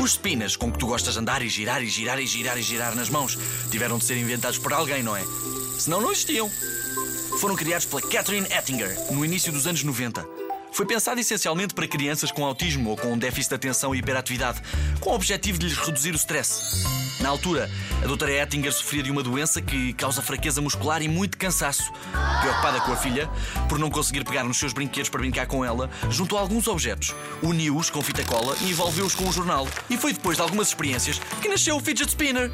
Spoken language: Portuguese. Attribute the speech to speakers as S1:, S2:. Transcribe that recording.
S1: Os spinners com que tu gostas de andar e girar e girar e girar e girar nas mãos tiveram de ser inventados por alguém, não é? Senão não existiam. Foram criados pela Catherine Ettinger no início dos anos 90. Foi pensado essencialmente para crianças com autismo ou com déficit de atenção e hiperatividade, com o objetivo de lhes reduzir o stress. Na altura, a doutora Ettinger sofria de uma doença que causa fraqueza muscular e muito cansaço. Preocupada com a filha, por não conseguir pegar nos seus brinquedos para brincar com ela, juntou alguns objetos, uniu-os com fita cola e envolveu-os com um jornal. E foi depois de algumas experiências que nasceu o fidget spinner.